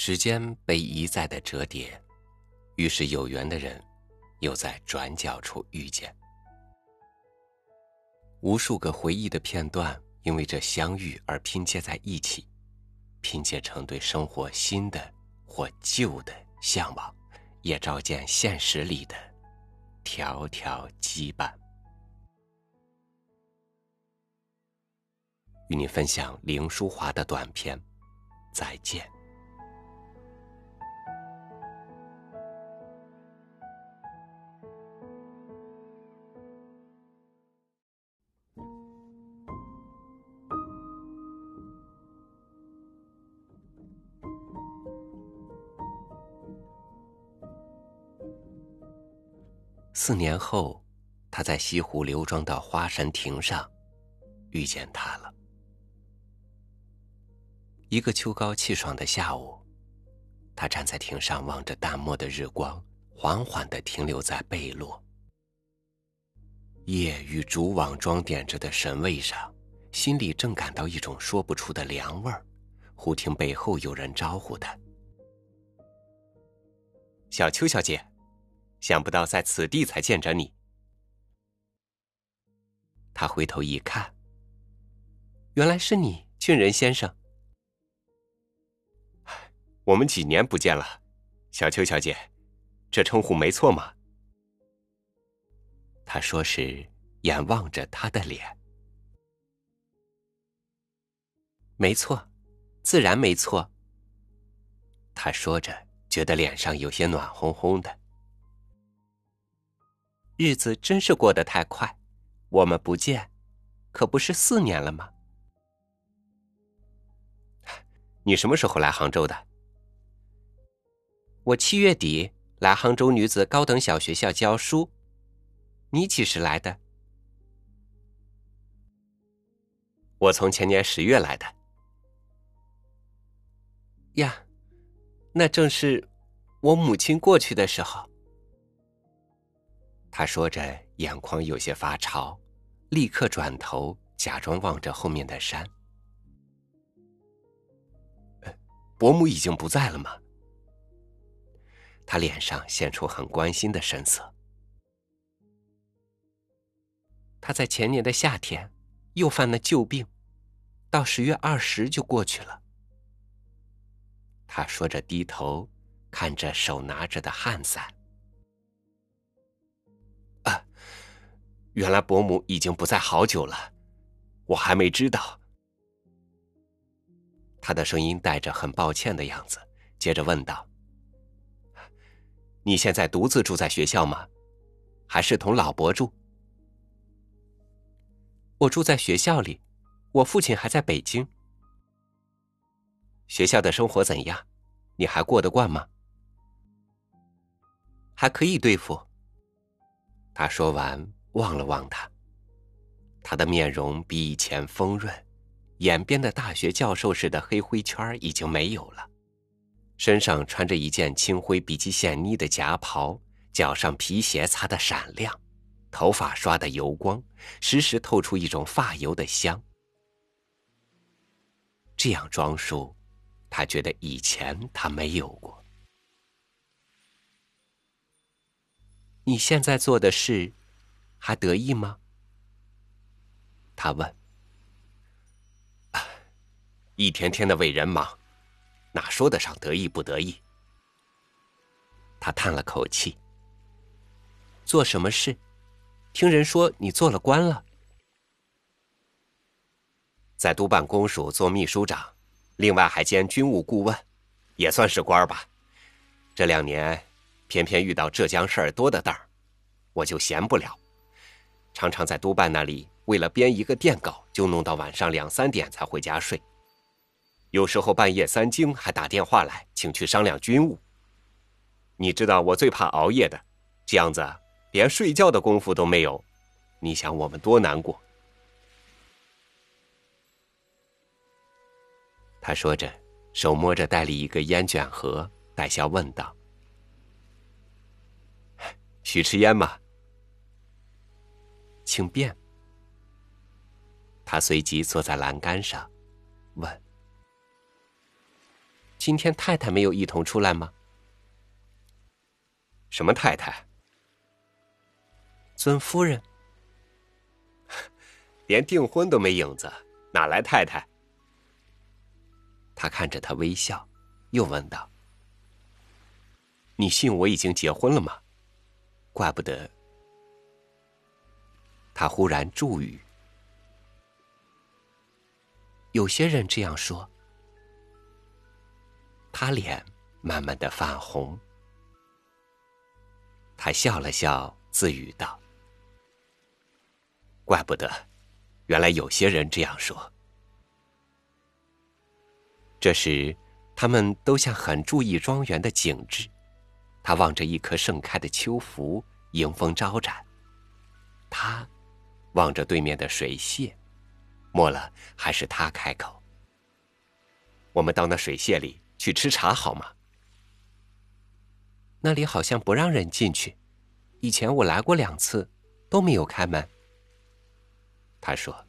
时间被一再的折叠，于是有缘的人又在转角处遇见。无数个回忆的片段，因为这相遇而拼接在一起，拼接成对生活新的或旧的向往，也照见现实里的条条羁绊。与你分享林淑华的短片《再见》。四年后，他在西湖刘庄的花神亭上遇见他了。一个秋高气爽的下午，他站在亭上，望着淡漠的日光缓缓的停留在背落。夜与竹网装点着的神位上，心里正感到一种说不出的凉味儿。忽听背后有人招呼他：“小邱小姐。”想不到在此地才见着你。他回头一看，原来是你，俊仁先生。我们几年不见了，小邱小姐，这称呼没错吗？他说时，眼望着他的脸。没错，自然没错。他说着，觉得脸上有些暖烘烘的。日子真是过得太快，我们不见，可不是四年了吗？你什么时候来杭州的？我七月底来杭州女子高等小学校教书。你几时来的？我从前年十月来的。呀，那正是我母亲过去的时候。他说着，眼眶有些发潮，立刻转头，假装望着后面的山。伯母已经不在了吗？他脸上现出很关心的神色。他在前年的夏天又犯了旧病，到十月二十就过去了。他说着，低头看着手拿着的汗伞。原来伯母已经不在好久了，我还没知道。他的声音带着很抱歉的样子，接着问道：“你现在独自住在学校吗？还是同老伯住？”我住在学校里，我父亲还在北京。学校的生活怎样？你还过得惯吗？还可以对付。他说完。望了望他，他的面容比以前丰润，眼边的大学教授似的黑灰圈已经没有了，身上穿着一件青灰比其显妮的夹袍，脚上皮鞋擦得闪亮，头发刷得油光，时时透出一种发油的香。这样装束，他觉得以前他没有过。你现在做的事。还得意吗？他问。一天天的为人忙，哪说得上得意不得意？他叹了口气。做什么事？听人说你做了官了，在督办公署做秘书长，另外还兼军务顾问，也算是官吧。这两年，偏偏遇到浙江事儿多的当儿，我就闲不了。常常在督办那里，为了编一个电稿，就弄到晚上两三点才回家睡。有时候半夜三更还打电话来，请去商量军务。你知道我最怕熬夜的，这样子连睡觉的功夫都没有。你想我们多难过？他说着，手摸着袋里一个烟卷盒，带笑问道：“许吃烟吗？”请便。他随即坐在栏杆上，问：“今天太太没有一同出来吗？什么太太？尊夫人。连订婚都没影子，哪来太太？他看着他微笑，又问道：“你信我已经结婚了吗？怪不得。”他忽然注语：“有些人这样说。”他脸慢慢的泛红，他笑了笑，自语道：“怪不得。”原来有些人这样说。这时，他们都像很注意庄园的景致。他望着一棵盛开的秋芙，迎风招展。他望着对面的水榭，末了还是他开口：“我们到那水榭里去吃茶好吗？”那里好像不让人进去。以前我来过两次，都没有开门。他说：“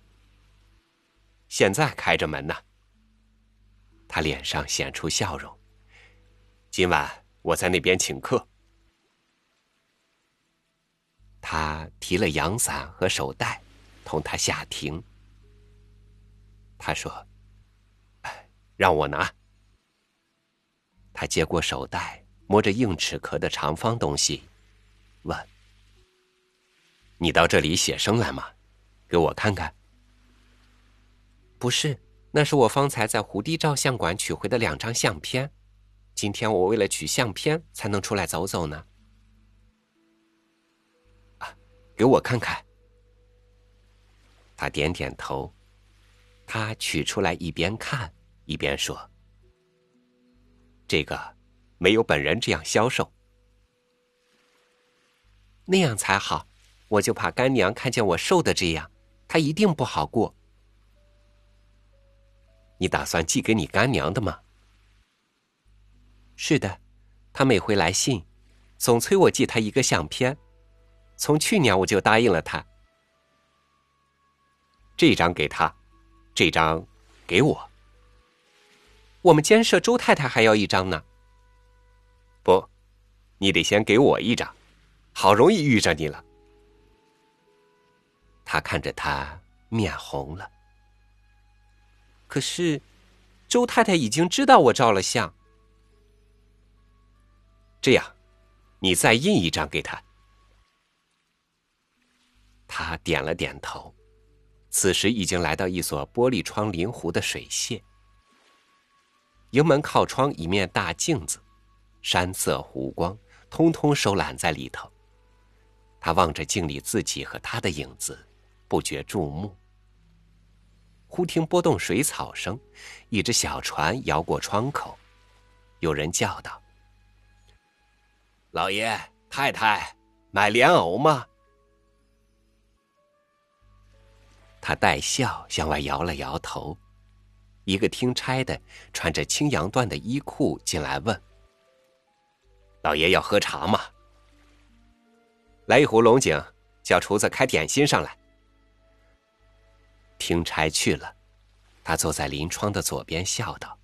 现在开着门呢。”他脸上显出笑容。今晚我在那边请客。他提了阳伞和手袋，同他下庭。他说：“让我拿。”他接过手袋，摸着硬齿壳的长方东西，问：“你到这里写生来吗？”给我看看。不是，那是我方才在胡地照相馆取回的两张相片。今天我为了取相片才能出来走走呢。给我看看。他点点头。他取出来，一边看一边说：“这个没有本人这样消瘦，那样才好。我就怕干娘看见我瘦的这样。”她一定不好过。你打算寄给你干娘的吗？是的，他每回来信，总催我寄他一个相片。从去年我就答应了他。这张给他，这张给我。我们监舍周太太还要一张呢。不，你得先给我一张。好容易遇着你了。他看着他，面红了。可是，周太太已经知道我照了相。这样，你再印一张给他。他点了点头。此时已经来到一所玻璃窗临湖的水榭。营门靠窗一面大镜子，山色湖光，通通收揽在里头。他望着镜里自己和他的影子。不觉注目，忽听波动水草声，一只小船摇过窗口，有人叫道：“老爷太太，买莲藕吗？”他带笑向外摇了摇头。一个听差的穿着青羊缎的衣裤进来问：“老爷要喝茶吗？来一壶龙井，叫厨子开点心上来。”听差去了，他坐在临窗的左边，笑道：“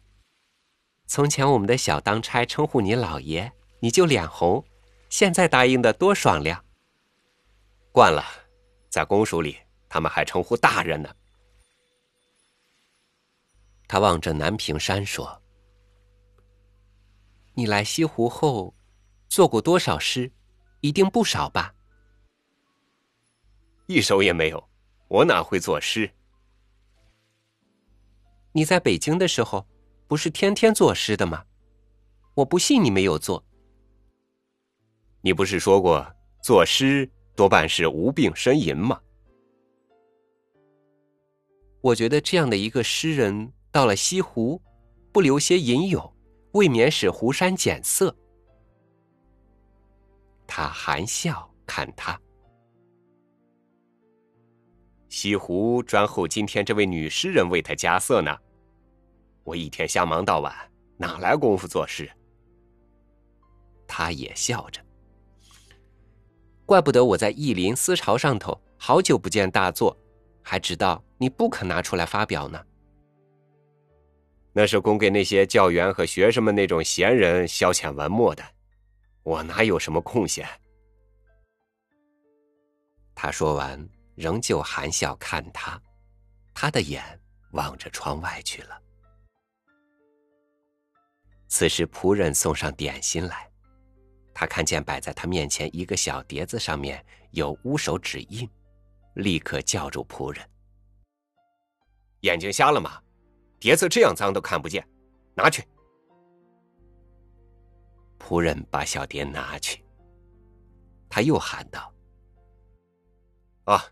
从前我们的小当差称呼你老爷，你就脸红；现在答应的多爽亮。惯了，在公署里，他们还称呼大人呢。”他望着南屏山说：“你来西湖后，做过多少诗？一定不少吧？”一首也没有，我哪会作诗？你在北京的时候，不是天天作诗的吗？我不信你没有做。你不是说过作诗多半是无病呻吟吗？我觉得这样的一个诗人，到了西湖，不留些吟咏，未免使湖山减色。他含笑看他，西湖专候今天这位女诗人为他加色呢。我一天瞎忙到晚，哪来功夫做事？他也笑着。怪不得我在意林思潮上头好久不见大作，还知道你不肯拿出来发表呢。那是供给那些教员和学生们那种闲人消遣文墨的，我哪有什么空闲？他说完，仍旧含笑看他，他的眼望着窗外去了。此时，仆人送上点心来，他看见摆在他面前一个小碟子，上面有乌手指印，立刻叫住仆人：“眼睛瞎了吗？碟子这样脏都看不见，拿去。”仆人把小碟拿去，他又喊道。啊，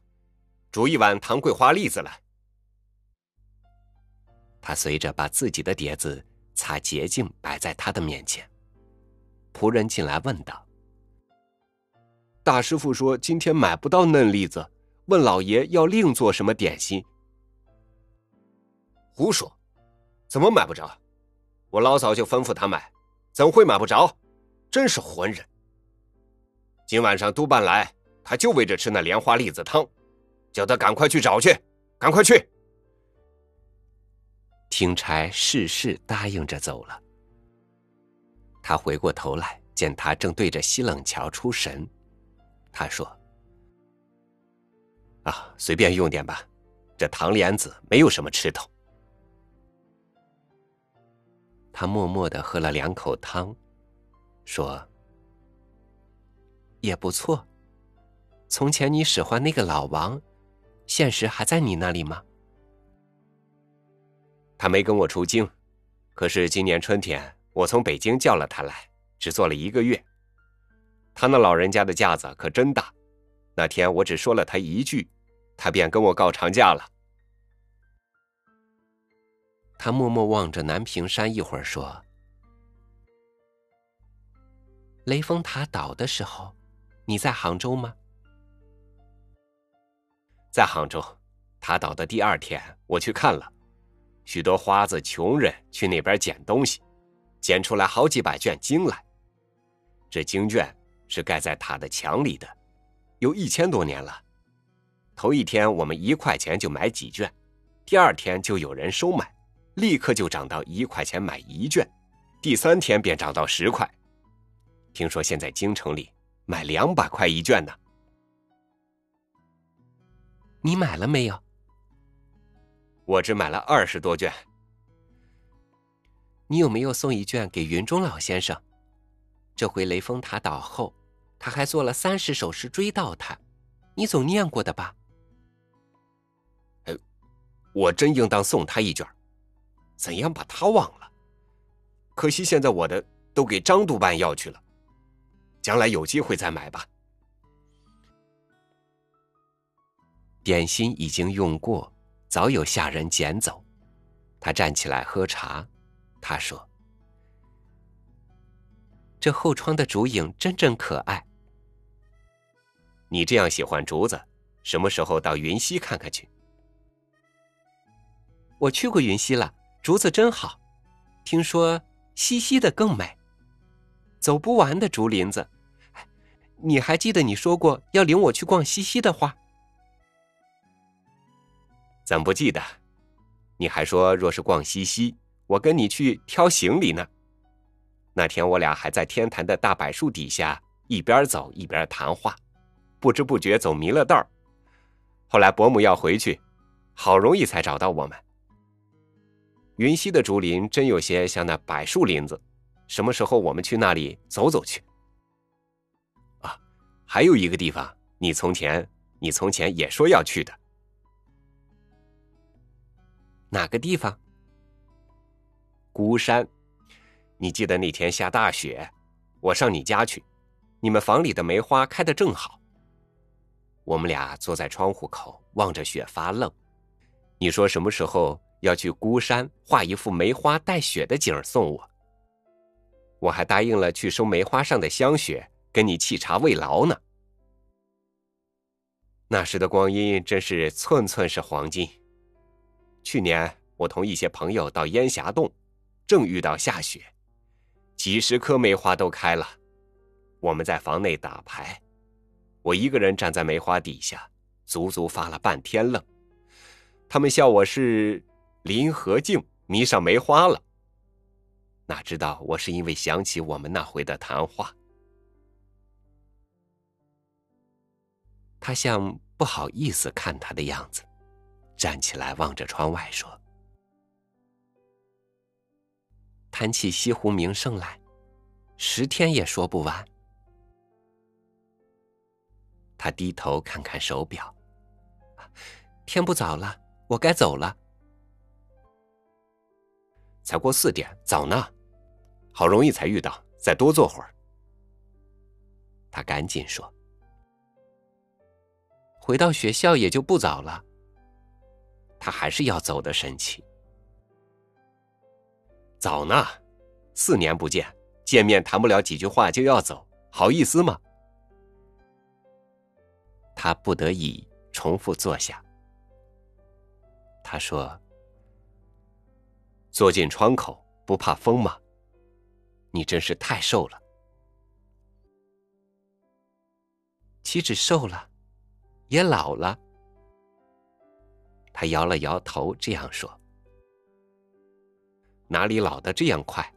煮一碗糖桂花栗子来。他随着把自己的碟子擦洁净，摆在他的面前。仆人进来问道：“大师傅说今天买不到嫩栗子，问老爷要另做什么点心？”胡说，怎么买不着？我老早就吩咐他买，怎会买不着？真是混人！今晚上督办来。他就为着吃那莲花栗子汤，叫他赶快去找去，赶快去。听差事事答应着走了。他回过头来，见他正对着西冷桥出神，他说：“啊，随便用点吧，这糖莲子没有什么吃头。”他默默的喝了两口汤，说：“也不错。”从前你使唤那个老王，现实还在你那里吗？他没跟我出京，可是今年春天我从北京叫了他来，只做了一个月。他那老人家的架子可真大，那天我只说了他一句，他便跟我告长假了。他默默望着南屏山一会儿，说：“雷峰塔倒的时候，你在杭州吗？”在杭州，塔倒的第二天，我去看了，许多花子穷人去那边捡东西，捡出来好几百卷经来。这经卷是盖在塔的墙里的，有一千多年了。头一天我们一块钱就买几卷，第二天就有人收买，立刻就涨到一块钱买一卷，第三天便涨到十块。听说现在京城里卖两百块一卷呢。你买了没有？我只买了二十多卷。你有没有送一卷给云中老先生？这回雷峰塔倒后，他还做了三十首诗追悼他，你总念过的吧？哎，我真应当送他一卷，怎样把他忘了？可惜现在我的都给张督办要去了，将来有机会再买吧。点心已经用过，早有下人捡走。他站起来喝茶，他说：“这后窗的竹影真真可爱。你这样喜欢竹子，什么时候到云溪看看去？”我去过云溪了，竹子真好。听说西溪的更美，走不完的竹林子。你还记得你说过要领我去逛西溪的话？怎不记得？你还说若是逛西溪，我跟你去挑行李呢。那天我俩还在天坛的大柏树底下一边走一边谈话，不知不觉走迷了道。后来伯母要回去，好容易才找到我们。云溪的竹林真有些像那柏树林子，什么时候我们去那里走走去？啊，还有一个地方，你从前你从前也说要去的。哪个地方？孤山，你记得那天下大雪，我上你家去，你们房里的梅花开得正好。我们俩坐在窗户口望着雪发愣。你说什么时候要去孤山画一幅梅花带雪的景送我？我还答应了去收梅花上的香雪，跟你沏茶慰劳呢。那时的光阴真是寸寸是黄金。去年我同一些朋友到烟霞洞，正遇到下雪，几十棵梅花都开了。我们在房内打牌，我一个人站在梅花底下，足足发了半天愣。他们笑我是林和靖，迷上梅花了。哪知道我是因为想起我们那回的谈话。他像不好意思看他的样子，站起来望着窗外说：“谈起西湖名胜来，十天也说不完。”他低头看看手表，天不早了，我该走了。才过四点，早呢，好容易才遇到，再多坐会儿。他赶紧说：“回到学校也就不早了。”他还是要走的神气。早呢，四年不见，见面谈不了几句话就要走，好意思吗？他不得已重复坐下。他说。坐进窗口不怕风吗？你真是太瘦了。岂止瘦了，也老了。他摇了摇头，这样说：“哪里老的这样快？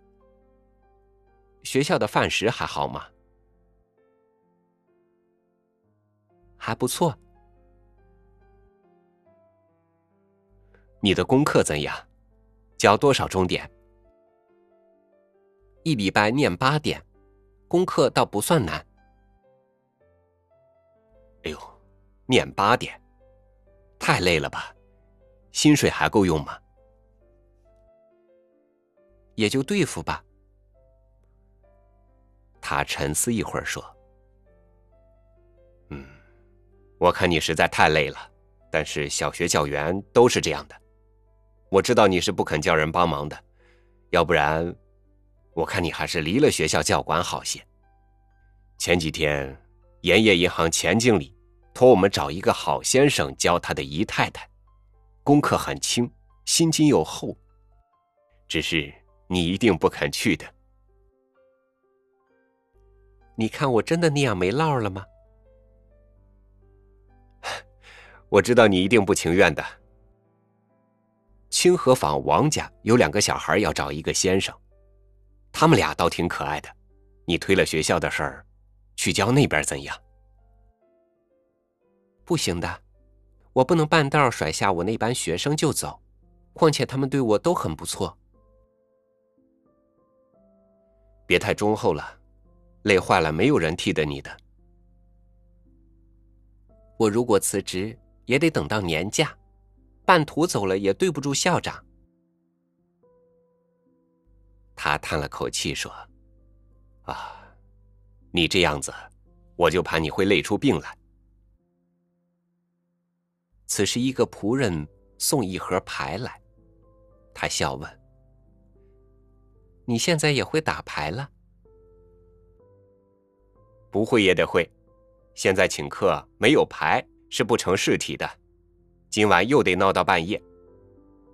学校的饭食还好吗？还不错。你的功课怎样？”交多少钟点？一礼拜念八点，功课倒不算难。哎呦，念八点，太累了吧？薪水还够用吗？也就对付吧。他沉思一会儿说：“我看你实在太累了，但是小学教员都是这样的。”我知道你是不肯叫人帮忙的，要不然，我看你还是离了学校教管好些。前几天，盐业银行钱经理托我们找一个好先生教他的姨太太，功课很轻，心经又厚，只是你一定不肯去的。你看我真的那样没落了吗？我知道你一定不情愿的。清河坊王家有两个小孩要找一个先生，他们俩倒挺可爱的。你推了学校的事儿，去教那边怎样？不行的，我不能半道甩下我那班学生就走，况且他们对我都很不错。别太忠厚了，累坏了没有人替得你的。我如果辞职，也得等到年假。半途走了也对不住校长。他叹了口气说：“啊，你这样子，我就怕你会累出病来。”此时，一个仆人送一盒牌来，他笑问：“你现在也会打牌了？”“不会也得会，现在请客没有牌是不成事体的。”今晚又得闹到半夜，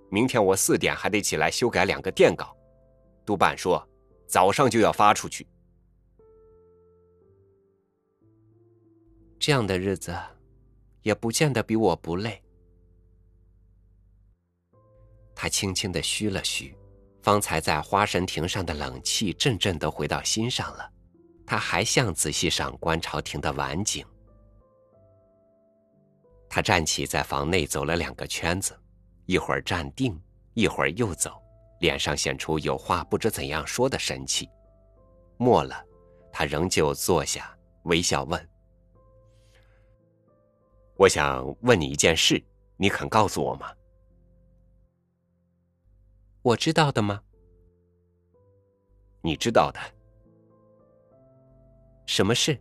明天我四点还得起来修改两个电稿，督办说早上就要发出去。这样的日子，也不见得比我不累。他轻轻的嘘了嘘，方才在花神亭上的冷气阵阵的回到心上了。他还想仔细赏观朝廷的晚景。他站起，在房内走了两个圈子，一会儿站定，一会儿又走，脸上显出有话不知怎样说的神气。末了，他仍旧坐下，微笑问：“我想问你一件事，你肯告诉我吗？”“我知道的吗？”“你知道的。”“什么事？”“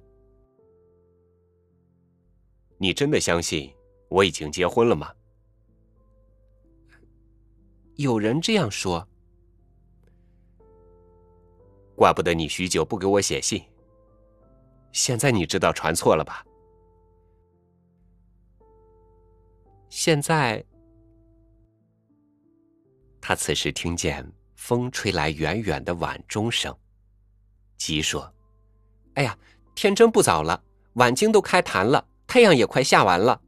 你真的相信？”我已经结婚了吗？有人这样说。怪不得你许久不给我写信。现在你知道传错了吧？现在，他此时听见风吹来远远的晚钟声，急说：“哎呀，天真不早了，晚经都开坛了，太阳也快下完了。”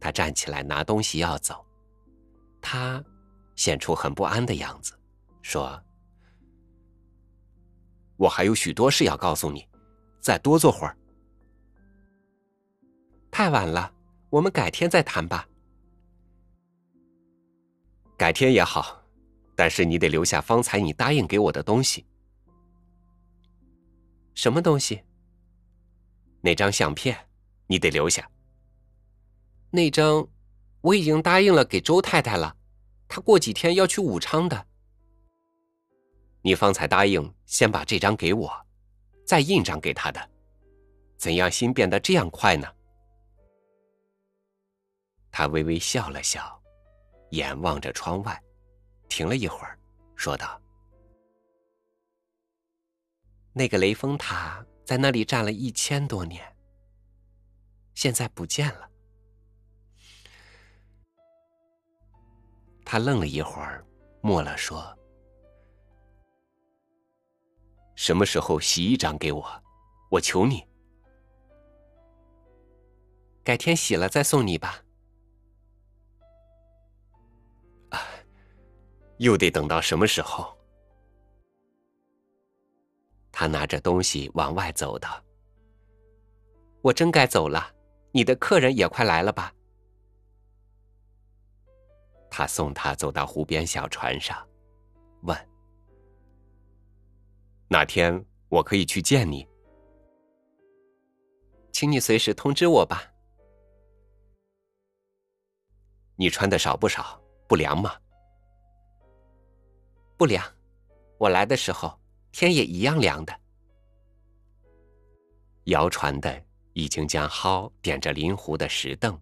他站起来拿东西要走，他显出很不安的样子，说：“我还有许多事要告诉你，再多坐会儿。”太晚了，我们改天再谈吧。改天也好，但是你得留下方才你答应给我的东西。什么东西？那张相片，你得留下。那张，我已经答应了给周太太了，她过几天要去武昌的。你方才答应先把这张给我，再印张给她的，怎样心变得这样快呢？他微微笑了笑，眼望着窗外，停了一会儿，说道：“那个雷峰塔在那里站了一千多年，现在不见了。”他愣了一会儿，默了说：“什么时候洗一张给我？我求你。改天洗了再送你吧。”又得等到什么时候？他拿着东西往外走的。我真该走了，你的客人也快来了吧？他送他走到湖边小船上，问：“哪天我可以去见你？请你随时通知我吧。你穿的少不少？不凉吗？”不凉，我来的时候天也一样凉的。摇船的已经将蒿点着临湖的石凳，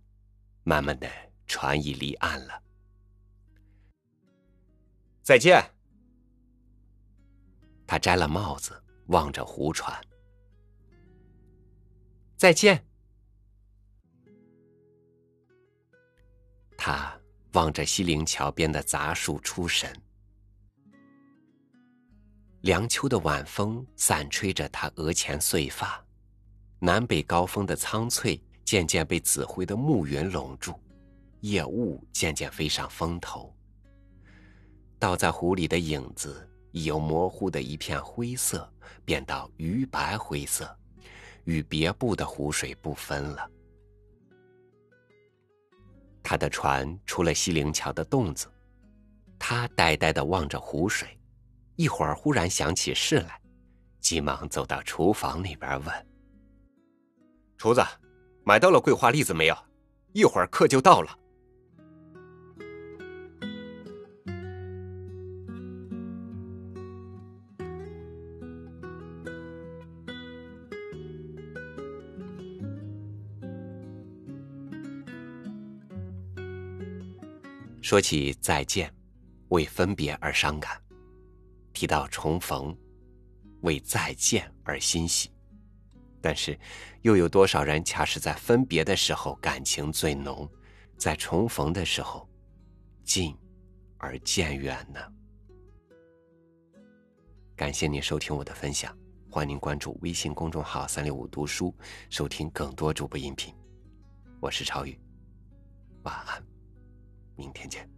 慢慢的船已离岸了。再见。他摘了帽子，望着湖船。再见。他望着西泠桥边的杂树出神。凉秋的晚风散吹着他额前碎发，南北高峰的苍翠渐渐被紫灰的暮云笼住，夜雾渐渐飞上峰头。倒在湖里的影子已由模糊的一片灰色变到鱼白灰色，与别部的湖水不分了。他的船出了西泠桥的洞子，他呆呆的望着湖水。一会儿，忽然想起事来，急忙走到厨房那边问：“厨子，买到了桂花栗子没有？一会儿客就到了。”说起再见，为分别而伤感。提到重逢，为再见而欣喜，但是，又有多少人恰是在分别的时候感情最浓，在重逢的时候，近而渐远呢？感谢您收听我的分享，欢迎您关注微信公众号“三六五读书”，收听更多主播音频。我是超宇，晚安，明天见。